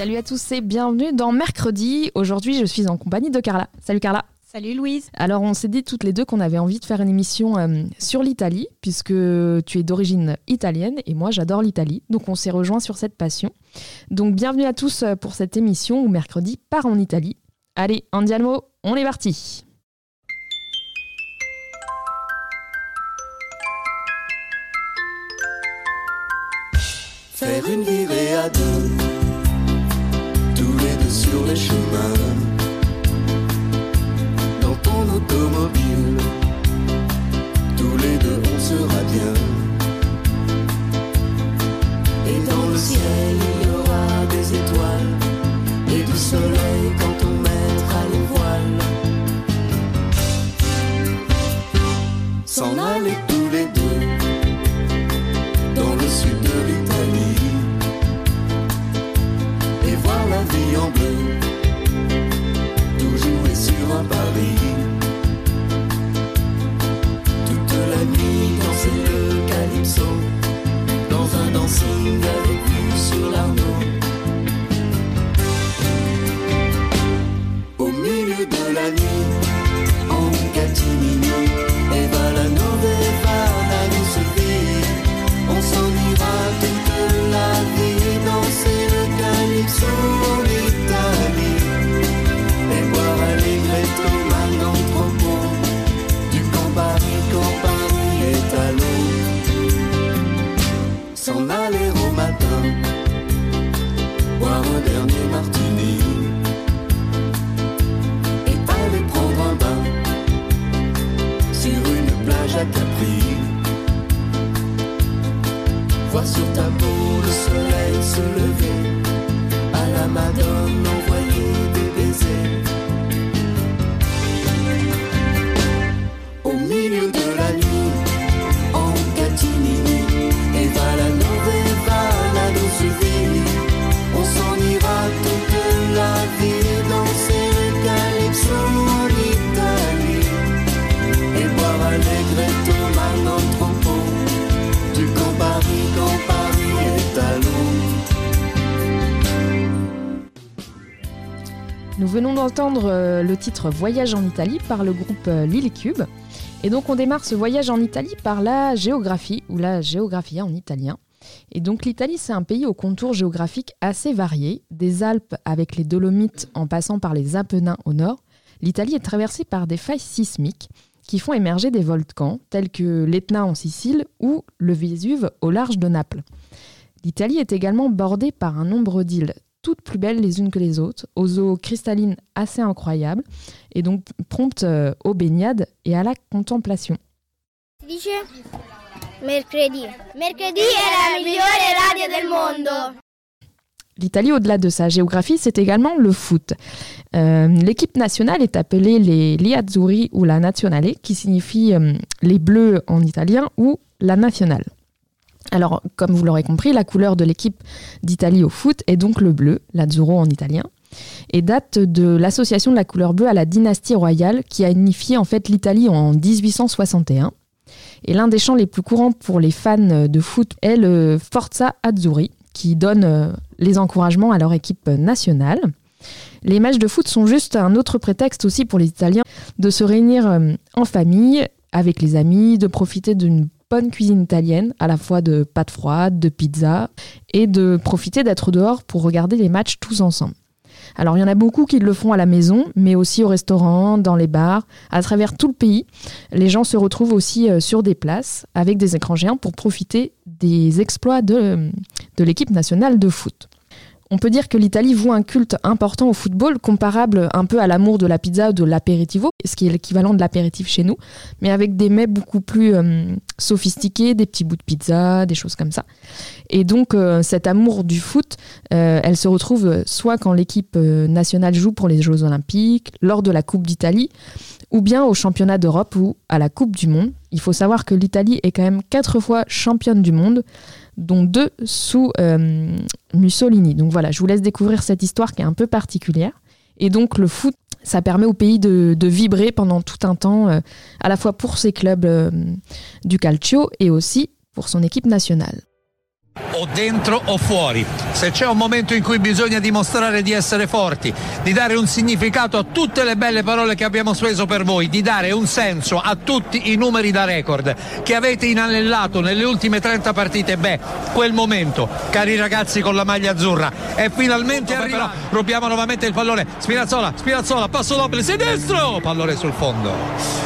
Salut à tous et bienvenue dans Mercredi. Aujourd'hui, je suis en compagnie de Carla. Salut Carla. Salut Louise. Alors, on s'est dit toutes les deux qu'on avait envie de faire une émission euh, sur l'Italie, puisque tu es d'origine italienne et moi j'adore l'Italie. Donc, on s'est rejoint sur cette passion. Donc, bienvenue à tous euh, pour cette émission où mercredi part en Italie. Allez, Andiamo, on est parti. Faire une virée à deux, les chemins, dans ton automobile, tous les deux on sera bien. Et dans le ciel il y aura des étoiles et du soleil quand on mettra les voiles. S'en aller tous les deux dans le sud de l'Italie et voir la vie en bleu, Voir sur ta peau le soleil se lever, à la Madone venons d'entendre euh, le titre Voyage en Italie par le groupe euh, Lily Cube. Et donc on démarre ce voyage en Italie par la géographie, ou la géographia en italien. Et donc l'Italie, c'est un pays au contour géographique assez varié, des Alpes avec les Dolomites en passant par les Apennins au nord. L'Italie est traversée par des failles sismiques qui font émerger des volcans tels que l'Etna en Sicile ou le Vésuve au large de Naples. L'Italie est également bordée par un nombre d'îles toutes plus belles les unes que les autres, aux eaux cristallines assez incroyables, et donc promptes euh, aux baignades et à la contemplation. Mercredi. Mercredi è la migliore radio del mondo. L'Italie, au-delà de sa géographie, c'est également le foot. Euh, L'équipe nationale est appelée les Li Azzurri ou la Nazionale, qui signifie euh, les bleus en italien ou la nationale. Alors, comme vous l'aurez compris, la couleur de l'équipe d'Italie au foot est donc le bleu, l'azzurro en italien, et date de l'association de la couleur bleue à la dynastie royale qui a unifié en fait l'Italie en 1861. Et l'un des chants les plus courants pour les fans de foot est le Forza Azzurri, qui donne euh, les encouragements à leur équipe nationale. Les matchs de foot sont juste un autre prétexte aussi pour les Italiens de se réunir euh, en famille, avec les amis, de profiter d'une bonne cuisine italienne, à la fois de pâtes froides, de pizza, et de profiter d'être dehors pour regarder les matchs tous ensemble. Alors il y en a beaucoup qui le font à la maison, mais aussi au restaurant, dans les bars, à travers tout le pays. Les gens se retrouvent aussi euh, sur des places avec des écrans géants pour profiter des exploits de, de l'équipe nationale de foot. On peut dire que l'Italie voue un culte important au football, comparable un peu à l'amour de la pizza ou de l'apéritivo, ce qui est l'équivalent de l'apéritif chez nous, mais avec des mets beaucoup plus euh, sophistiqués, des petits bouts de pizza, des choses comme ça. Et donc euh, cet amour du foot, euh, elle se retrouve soit quand l'équipe nationale joue pour les Jeux olympiques, lors de la Coupe d'Italie, ou bien au championnat d'Europe ou à la Coupe du Monde. Il faut savoir que l'Italie est quand même quatre fois championne du monde dont deux sous euh, Mussolini. Donc voilà, je vous laisse découvrir cette histoire qui est un peu particulière. Et donc le foot, ça permet au pays de, vibrer pendant tout un temps, euh, à la fois pour ses clubs euh, du calcio et aussi pour son équipe nationale. O dentro o fuori. Se c'è un momento in cui bisogna dimostrare di essere forti, di dare un significato a tutte le belle parole che abbiamo speso per voi, di dare un senso a tutti i numeri da record che avete inanellato nelle ultime 30 partite, beh, quel momento, cari ragazzi con la maglia azzurra, è finalmente arrivato. Rubiamo nuovamente il pallone. Spinazzola, Spinazzola, passo doppio, sinistro, pallone sul fondo.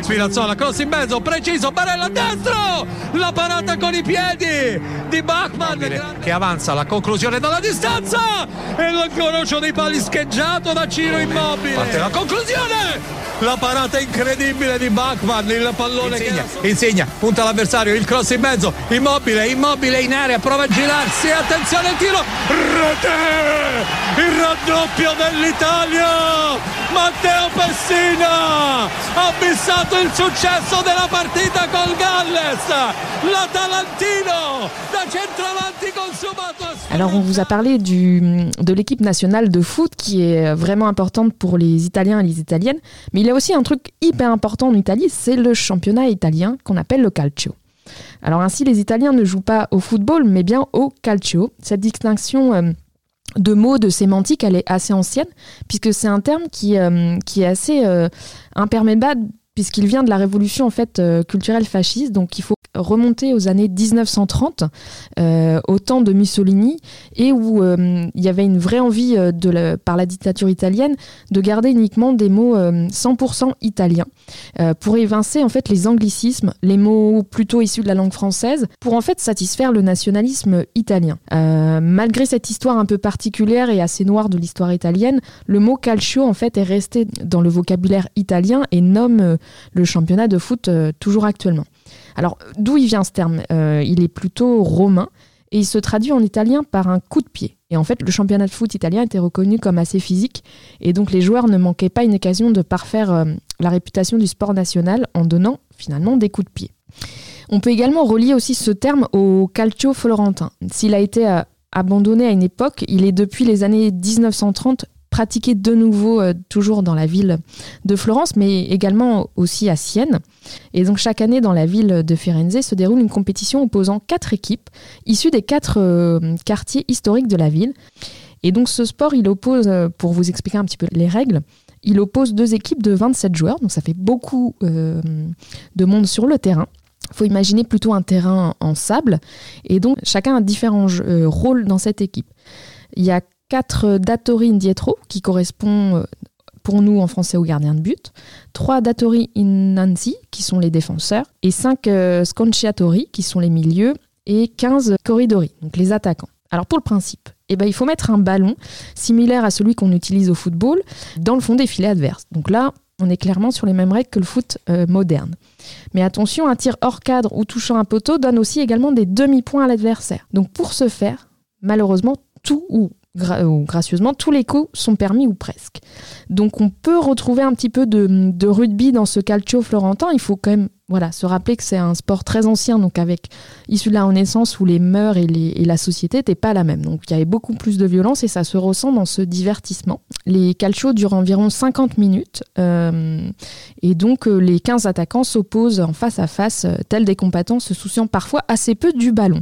Spinazzola, cross in mezzo, preciso, Barella destro, la parata con i piedi di Bachmann che avanza la conclusione dalla distanza e l'incrocio dei pali scheggiato da Ciro Immobile. Parte la conclusione! La parata incredibile di Bachmann, il pallone insegna, che insegna, punta l'avversario, il cross in mezzo, immobile, immobile in area, prova a girarsi, attenzione al tiro, rete! Il raddoppio dell'Italia! Matteo Pessina Galles, l'Atalantino centravanti consumato. Alors on vous a parlé du, de l'équipe nationale de foot qui est vraiment importante pour les Italiens et les Italiennes, mais il y a aussi un truc hyper important en Italie, c'est le championnat italien qu'on appelle le calcio. Alors ainsi, les Italiens ne jouent pas au football, mais bien au calcio. Cette distinction euh, de mots, de sémantique, elle est assez ancienne, puisque c'est un terme qui, euh, qui est assez euh, imperméable, puisqu'il vient de la révolution en fait culturelle fasciste. Donc il faut remonter aux années 1930, euh, au temps de Mussolini, et où euh, il y avait une vraie envie euh, de par la dictature italienne de garder uniquement des mots 100% italiens, pour évincer en fait les anglicismes, les mots plutôt issus de la langue française, pour en fait satisfaire le nationalisme italien. malgré cette histoire un peu particulière et assez noire de l'histoire italienne, le mot calcio en fait est resté dans le vocabulaire italien et nomme le championnat de foot toujours actuellement. Alors, d'où il vient ce terme? Euh, Il est plutôt romain et il se traduit en italien par un coup de pied. Et en fait, le championnat de foot italien était reconnu comme assez physique et donc les joueurs ne manquaient pas une occasion de parfaire euh, la réputation du sport national en donnant finalement des coups de pied. On peut également relier aussi ce terme au calcio florentin. S'il a été euh, abandonné à une époque, il est depuis les années 1930 pratiqué de nouveau euh, toujours dans la ville de Florence, mais également aussi à Sienne. Et donc chaque année dans la ville de Firenze se déroule une compétition opposant quatre équipes issues des quatre euh, quartiers historiques de la ville. Et donc ce sport, il oppose, euh, pour vous expliquer un petit peu les règles, il oppose deux équipes de 27 joueurs, donc ça fait beaucoup de monde sur le terrain. Il faut imaginer plutôt un terrain en sable, et donc chacun a différents rôles dans cette équipe. Il y a quatre datori indietro, qui correspond euh, pour nous en français aux gardiens de but, trois datori innanzi, qui sont les défenseurs, et cinq euh, sconciatori, qui sont les milieux, et 15 corridori, donc les attaquants. Alors pour le principe, eh ben, il faut mettre un ballon similaire à celui qu'on utilise au football dans le fond des filets adverses. Donc là, on est clairement sur les mêmes règles que le foot euh, moderne. Mais attention, un tir hors cadre ou touchant un poteau donne aussi également des demi-points à l'adversaire. Donc pour ce faire, malheureusement, tout ou gracieusement, tous les coups sont permis ou presque. Donc on peut retrouver un petit peu de, rugby dans ce calcio florentin. Il faut quand même voilà, se rappeler que c'est un sport très ancien, donc avec issu de la Renaissance où les mœurs et, la société n'étaient pas la même. Donc il y avait beaucoup plus de violence et ça se ressent dans ce divertissement. Les calcios durent environ 50 minutes euh, et donc euh, les 15 attaquants s'opposent en face à face, euh, tels des combattants se souciant parfois assez peu du ballon,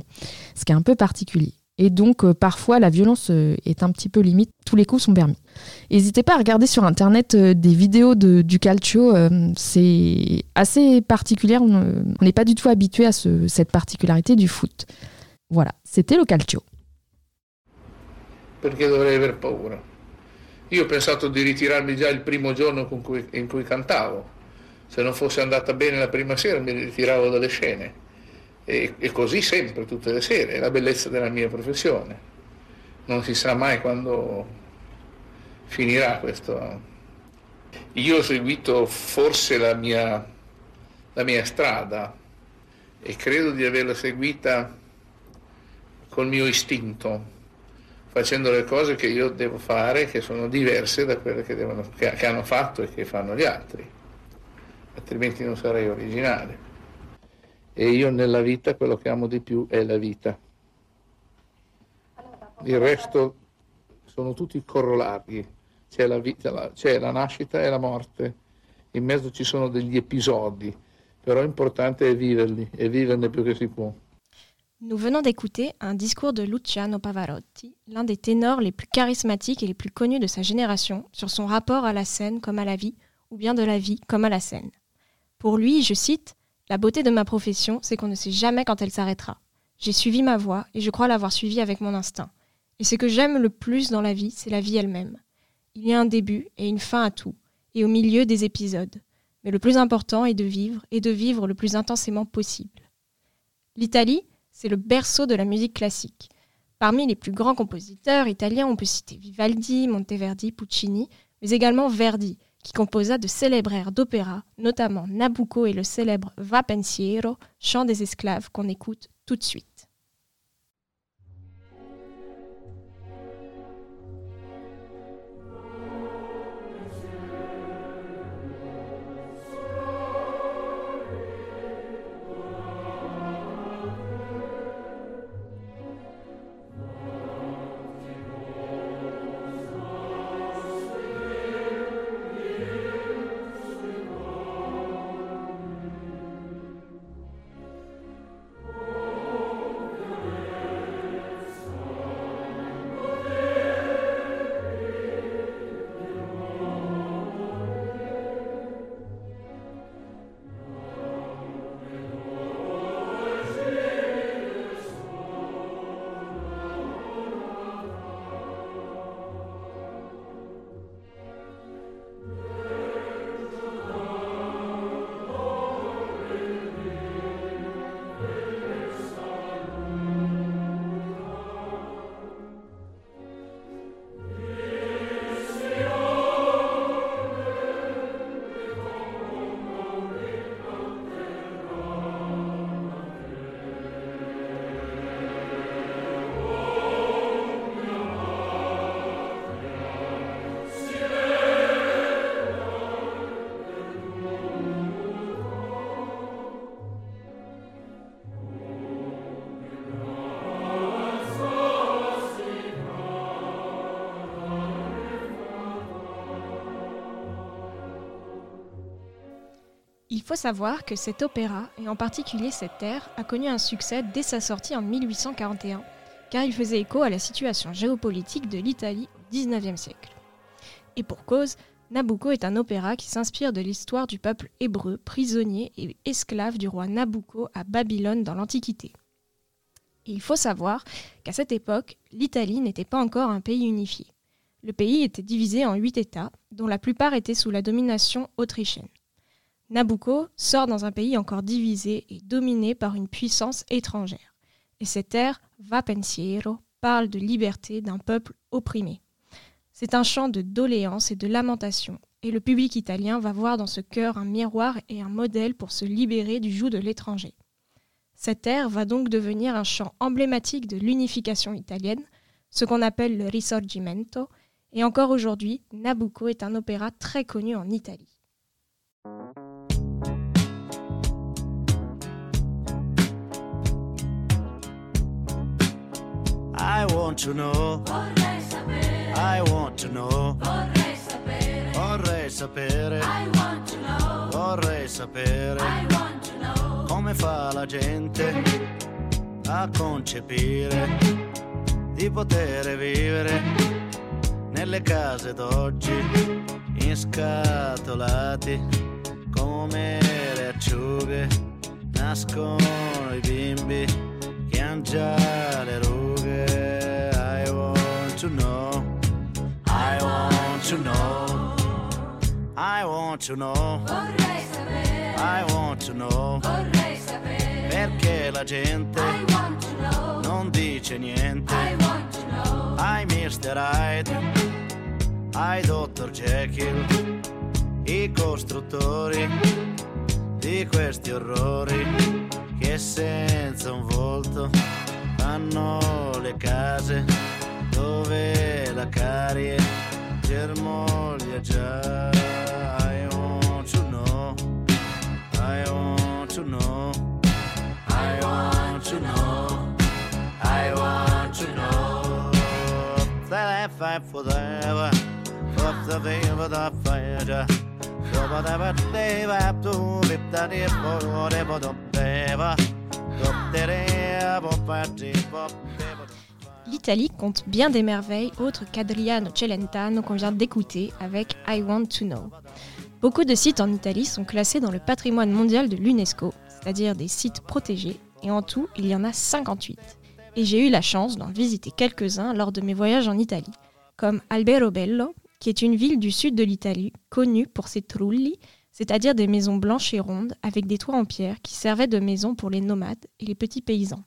ce qui est un peu particulier. Et donc, euh, parfois, la violence euh, est un petit peu limite. Tous les coups sont permis. N'hésitez pas à regarder sur Internet euh, des vidéos de, du calcio. c'est assez particulier. On n'est pas du tout habitué à ce, cette particularité du foot. Voilà, c'était le calcio. Perché dovrei aver paura? Io ho pensato di ritirarmi già il primo giorno cui, in cui cantavo. Se non fosse andata bene la prima sera mi ritiravo dalle scene. E, e così sempre, tutte le sere, è la bellezza della mia professione. non si sa mai quando finirà questo. Io ho seguito forse la mia, la mia strada e credo di averla seguita col mio istinto, facendo le cose che io devo fare che sono diverse da quelle che, devono, che, che hanno fatto e che fanno gli altri, altrimenti non sarei originale. E io nella vita quello che amo di più è la vita. Il resto sono tutti corollari, c'è la, vita, la- c'è la nascita e la morte, in mezzo ci sono degli episodi, però l'importante è viverli e viverne più che si può. Nous venons d'écouter un discours de Luciano Pavarotti, l'un des ténors les plus charismatiques et les plus connus de sa génération, sur son rapport à la scène comme à la vie, ou bien de la vie comme à la scène. Pour lui, je cite, La beauté de ma profession, c'est qu'on ne sait jamais quand elle s'arrêtera. J'ai suivi ma voie et je crois l'avoir suivie avec mon instinct. Et ce que j'aime le plus dans la vie, c'est la vie elle-même. Il y a un début et une fin à tout, et au milieu des épisodes. Mais le plus important est de vivre et de vivre le plus intensément possible. L'Italie, c'est le berceau de la musique classique. Parmi les plus grands compositeurs italiens, on peut citer Vivaldi, Monteverdi, Puccini, mais également Verdi, qui composa de célèbres airs d'opéra, notamment Nabucco et le célèbre Va pensiero, chant des esclaves qu'on écoute tout de suite. Faut savoir que cet opéra, et en particulier cette air, a connu un succès dès sa sortie en 1841, car il faisait écho à la situation géopolitique de l'Italie au XIXe siècle. Et pour cause, Nabucco est un opéra qui s'inspire de l'histoire du peuple hébreu, prisonnier et esclave du roi Nabucco à Babylone dans l'Antiquité. Il faut savoir qu'à cette époque, l'Italie n'était pas encore un pays unifié. Le pays était divisé en huit États, dont la plupart étaient sous la domination autrichienne. Nabucco sort dans un pays encore divisé et dominé par une puissance étrangère. Et cet air, Va pensiero, parle de liberté d'un peuple opprimé. C'est un chant de doléance et de lamentation, et le public italien va voir dans ce chœur un miroir et un modèle pour se libérer du joug de l'étranger. Cet air va donc devenir un chant emblématique de l'unification italienne, ce qu'on appelle le Risorgimento, et encore aujourd'hui, Nabucco est un opéra très connu en Italie. I want to know. Vorrei sapere, I want to know. vorrei sapere, Vorrei sapere. I want to know, Vorrei sapere I want to know, come fa la gente a concepire di poter vivere nelle case d'oggi inscatolati come le acciughe nascono i bimbi che han già le rughe I want to know. I want to know. I want to know. Vorrei sapere, I want to know. Vorrei sapere, perché la gente I want to know, non dice niente. I want to know, ai Mr. Hyde, ai Dr. Jekyll, i costruttori di questi orrori che senza un volto fanno le case dove la carie germoglia già. I want to know, I want to know, I want to know, I want to know. That I fight for the ever, for the favor the. Whatever they have to be that if for whatever the favor. L'Italie compte bien des merveilles autres qu'Adriano Celentano qu'on vient d'écouter avec I Want to Know. Beaucoup de sites en Italie sont classés dans le patrimoine mondial de l'UNESCO, c'est-à-dire des sites protégés, et en tout, il y en a 58. Et j'ai eu la chance d'en visiter quelques-uns lors de mes voyages en Italie, comme Alberobello, qui est une ville du sud de l'Italie, connue pour ses trulli, c'est-à-dire des maisons blanches et rondes avec des toits en pierre qui servaient de maison pour les nomades et les petits paysans.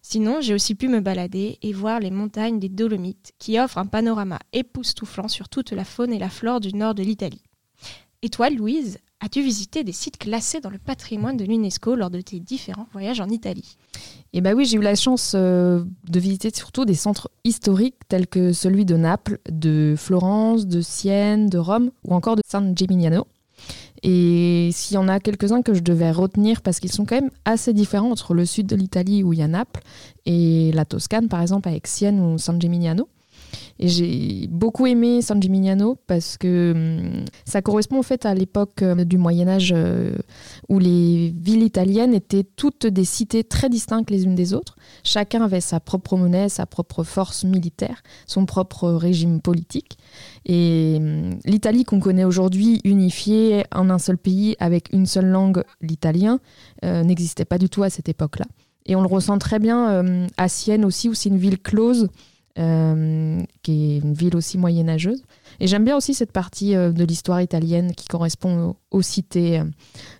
Sinon, j'ai aussi pu me balader et voir les montagnes des Dolomites qui offrent un panorama époustouflant sur toute la faune et la flore du nord de l'Italie. Et toi, Louise, as-tu visité des sites classés dans le patrimoine de l'UNESCO lors de tes différents voyages en Italie? Eh bien oui, j'ai eu la chance euh, de visiter surtout des centres historiques tels que celui de Naples, de Florence, de Sienne, de Rome ou encore de San Gimignano. Et s'il y en a quelques-uns que je devais retenir parce qu'ils sont quand même assez différents entre le sud de l'Italie où il y a Naples et la Toscane par exemple avec Sienne ou San Gimignano. Et j'ai beaucoup aimé San Gimignano parce que hum, ça correspond au fait à l'époque euh, du Moyen Âge euh, où les villes italiennes étaient toutes des cités très distinctes les unes des autres. Chacun avait sa propre monnaie, sa propre force militaire, son propre régime politique. Et hum, l'Italie qu'on connaît aujourd'hui, unifiée en un seul pays avec une seule langue, l'italien, euh, n'existait pas du tout à cette époque-là. Et on le ressent très bien euh, à Sienne aussi, où c'est une ville close, euh, qui est une ville aussi moyenâgeuse. Et j'aime bien aussi cette partie euh, de l'histoire italienne qui correspond aux, cités, euh,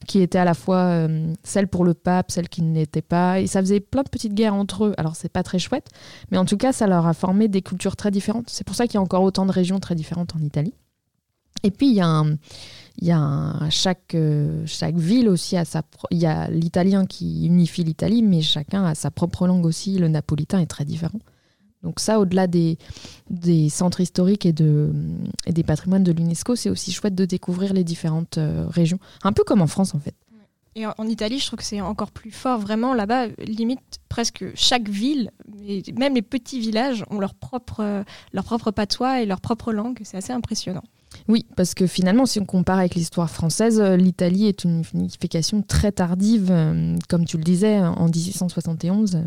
qui étaient à la fois celles pour le pape, celles qui ne l'étaient pas. Et ça faisait plein de petites guerres entre eux. Alors c'est pas très chouette, mais en tout cas ça leur a formé des cultures très différentes. C'est pour ça qu'il y a encore autant de régions très différentes en Italie. Et puis il y a chaque, ville aussi a sa il y a l'italien qui unifie l'Italie, mais chacun a sa propre langue aussi. Le napolitain est très différent. Donc ça, au-delà des, des centres historiques et, de, et des patrimoines de l'UNESCO, c'est aussi chouette de découvrir les différentes euh, régions. Un peu comme en France en fait. Et en en Italie, je trouve que c'est encore plus fort. Vraiment, là-bas, limite, presque chaque ville, et même les petits villages, ont leur propre, euh, leur propre patois et leur propre langue. C'est assez impressionnant. Oui, parce que finalement, si on compare avec l'histoire française, euh, l'Italie est une unification très tardive, comme tu le disais, en 1871.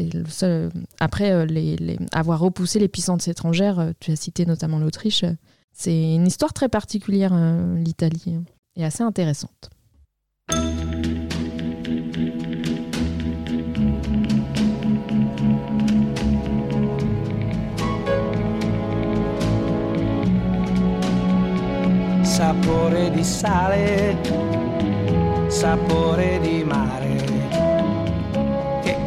Euh, le seul. Après, euh, les, les- avoir repoussé les puissances étrangères, euh, tu as cité notamment l'Autriche, euh, c'est une histoire très particulière, euh, l'Italie, hein, et assez intéressante. sapore di sale, sapore di mare,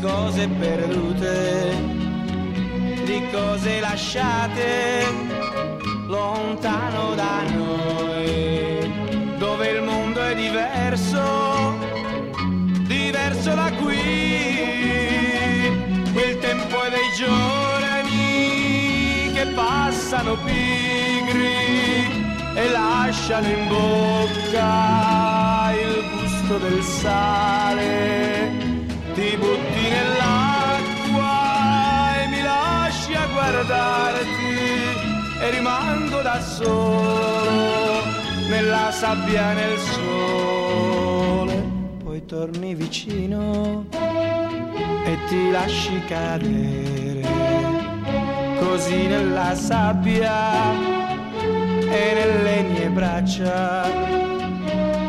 cose perdute, di cose lasciate lontano da noi, dove il mondo è diverso, diverso da qui, quel tempo è dei giorni che passano pigri e lasciano in bocca il gusto del sale. Ti butti nell'acqua e mi lasci a guardarti e rimango da solo nella sabbia nel sole. Poi torni vicino e ti lasci cadere così nella sabbia e nelle mie braccia.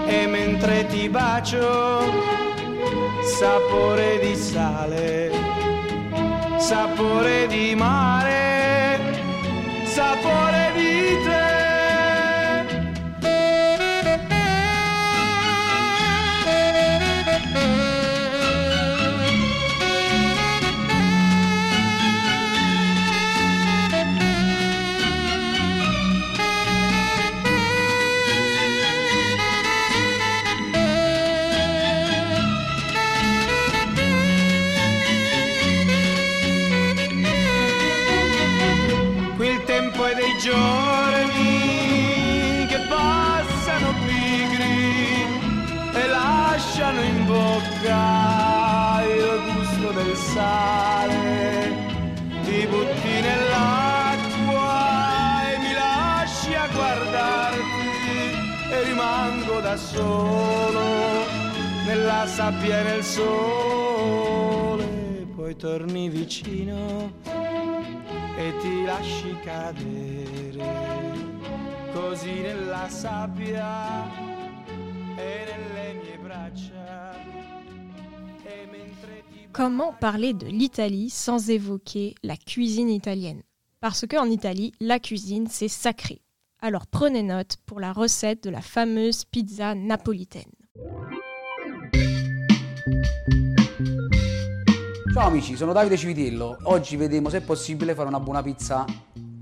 E mentre ti bacio, sapore di sale, sapore di mare, sapore Comment parler de l'Italie sans évoquer la cuisine italienne? Parce qu'en Italie, la cuisine, c'est sacré. Alors prenez note pour la recette de la fameuse pizza napolitaine. Ciao amici, sono Davide Civitello. Oggi vedremo se è possibile fare una buona pizza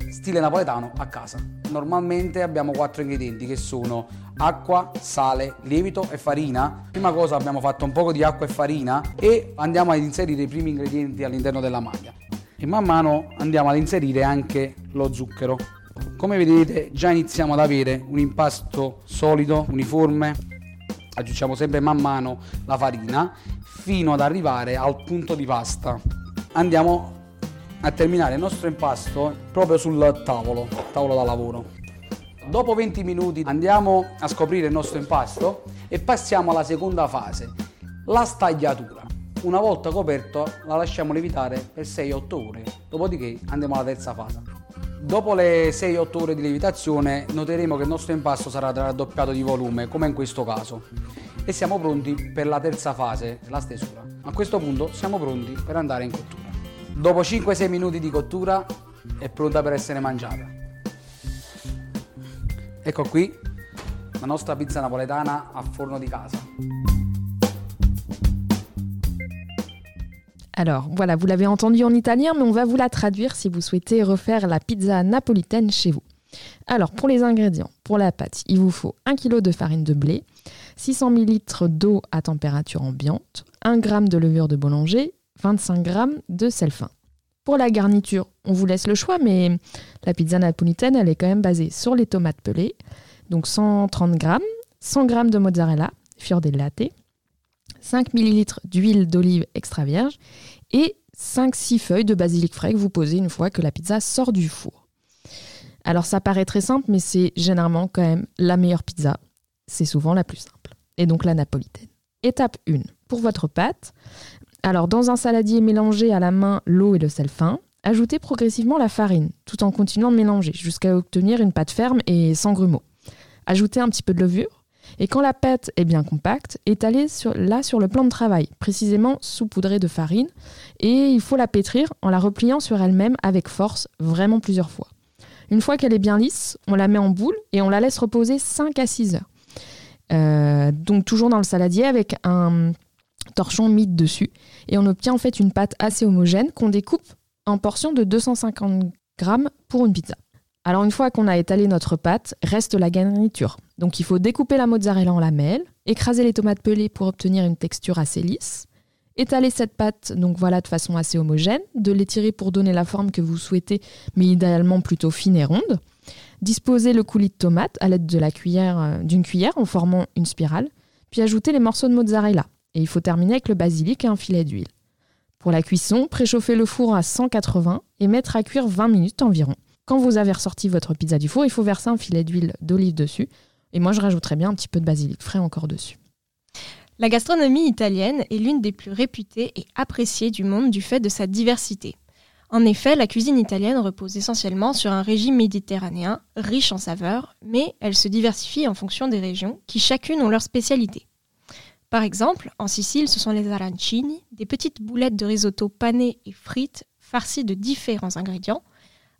stile napoletano a casa. Normalmente abbiamo quattro ingredienti che sono acqua, sale, lievito e farina. Prima cosa abbiamo fatto un po' di acqua e farina e andiamo ad inserire i primi ingredienti all'interno della maglia. E man mano andiamo ad inserire anche lo zucchero. Come vedete già iniziamo ad avere un impasto solido, uniforme. Aggiungiamo sempre man mano la farina fino ad arrivare al punto di pasta. Andiamo a terminare il nostro impasto proprio sul tavolo, tavolo da lavoro. Dopo 20 minuti andiamo a scoprire il nostro impasto e passiamo alla seconda fase, la stagliatura. Una volta coperto la lasciamo lievitare per 6-8 ore, dopodiché andiamo alla terza fase. Dopo le 6-8 ore di lievitazione noteremo che il nostro impasto sarà raddoppiato di volume, come in questo caso, e siamo pronti per la terza fase, la stesura. A questo punto siamo pronti per andare in cottura. Dopo 5-6 minuti di cottura è pronta per essere mangiata. Ecco qui la nostra pizza napoletana a forno di casa. Alors voilà, vous l'avez entendu en italien, mais on va vous la traduire si vous souhaitez refaire la pizza napolitaine chez vous. Alors pour les ingrédients, pour la pâte, il vous faut 1 kg de farine de blé, 600 ml d'eau à température ambiante, 1 g de levure de boulanger, 25 g de sel fin. Pour la garniture, on vous laisse le choix, mais la pizza napolitaine, elle est quand même basée sur les tomates pelées, donc 130 g, 100 g de mozzarella, fior latte, 5 ml d'huile d'olive extra vierge et 5-6 feuilles de basilic frais que vous posez une fois que la pizza sort du four. Alors ça paraît très simple, mais c'est généralement quand même la meilleure pizza. C'est souvent la plus simple. Et donc la napolitaine. Étape 1. Pour votre pâte, alors dans un saladier, mélangez à la main l'eau et le sel fin. Ajoutez progressivement la farine, tout en continuant de mélanger, jusqu'à obtenir une pâte ferme et sans grumeaux. Ajoutez un petit peu de levure. Et quand la pâte est bien compacte, étalez là sur le plan de travail, précisément saupoudrée de farine. Et il faut la pétrir en la repliant sur elle-même avec force, vraiment plusieurs fois. Une fois qu'elle est bien lisse, on la met en boule et on la laisse reposer 5 à 6 heures. Euh, donc toujours dans le saladier avec un torchon mis dessus. Et on obtient en fait une pâte assez homogène qu'on découpe en portions de 250 grammes pour une pizza. Alors une fois qu'on a étalé notre pâte, reste la garniture. Donc il faut découper la mozzarella en lamelles, écraser les tomates pelées pour obtenir une texture assez lisse, étaler cette pâte donc voilà de façon assez homogène, de l'étirer pour donner la forme que vous souhaitez, mais idéalement plutôt fine et ronde. Disposer le coulis de tomate à l'aide euh, d'une cuillère en formant une spirale, puis ajouter les morceaux de mozzarella. Et il faut terminer avec le basilic et un filet d'huile. Pour la cuisson, préchauffer le four à 180 et mettre à cuire 20 minutes environ. Quand vous avez ressorti votre pizza du four, il faut verser un filet d'huile d'olive dessus. Et moi, je rajouterais bien un petit peu de basilic frais encore dessus. La gastronomie italienne est l'une des plus réputées et appréciées du monde du fait de sa diversité. En effet, la cuisine italienne repose essentiellement sur un régime méditerranéen riche en saveurs, mais elle se diversifie en fonction des régions qui chacune ont leur spécialité. Par exemple, en Sicile, ce sont les arancini, des petites boulettes de risotto panées et frites farcies de différents ingrédients.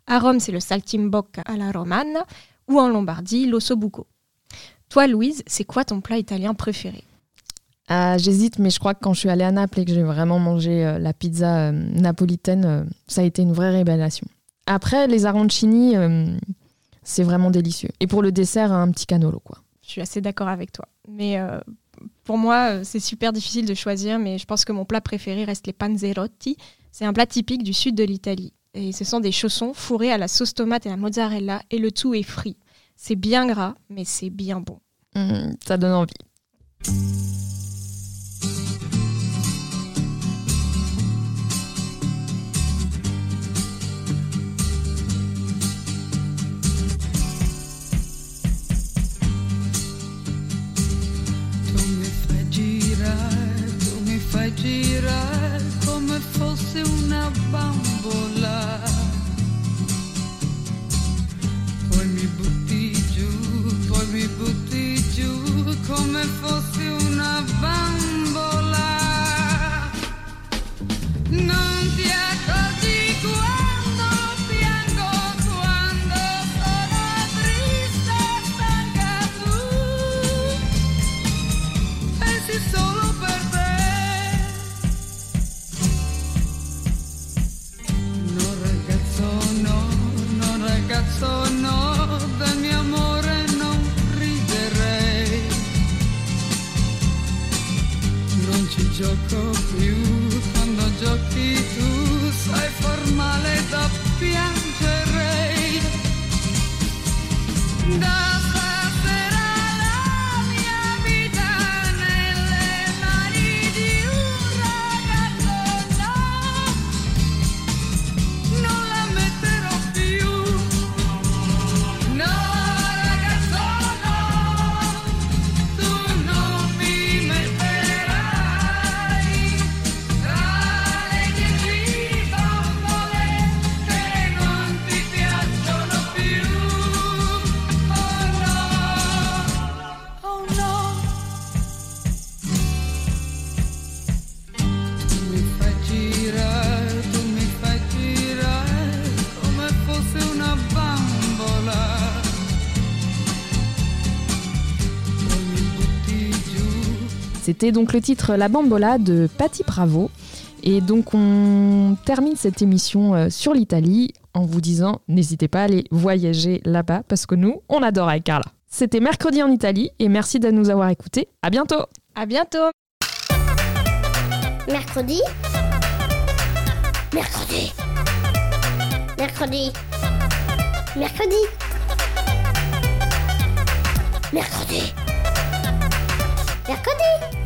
À Rome, c'est le saltimbocca alla romana ou en Lombardie, l'ossobuco. Toi, Louise, c'est quoi ton plat italien préféré? Ah, J'hésite, mais je crois que quand je suis allée à Naples et que j'ai vraiment mangé euh, la pizza euh, napolitaine, euh, ça a été une vraie révélation. Après, les arancini, c'est vraiment délicieux. Et pour le dessert, un petit canolo, quoi. Je suis assez d'accord avec toi. Mais pour moi, c'est super difficile de choisir, mais je pense que mon plat préféré reste les panzerotti. C'est un plat typique du sud de l'Italie. Et ce sont des chaussons fourrés à la sauce tomate et à la mozzarella, et le tout est frit. C'est bien gras, mais c'est bien bon. Hum, ça donne envie. Tu mi fai girare, tu mi fai girare come fosse una bambola. Ci gioco più, quando giochi tu sei formale da piangerei. Da C'était donc le titre La Bambola de Patti Bravo. Et donc on termine cette émission euh, sur l'Italie en vous disant n'hésitez pas à aller voyager là-bas parce que nous, on adore avec Carla. C'était mercredi en Italie et merci de nous avoir écoutés. À bientôt À bientôt Mercredi. Mercredi. Mercredi. Mercredi. Mercredi. Mercredi.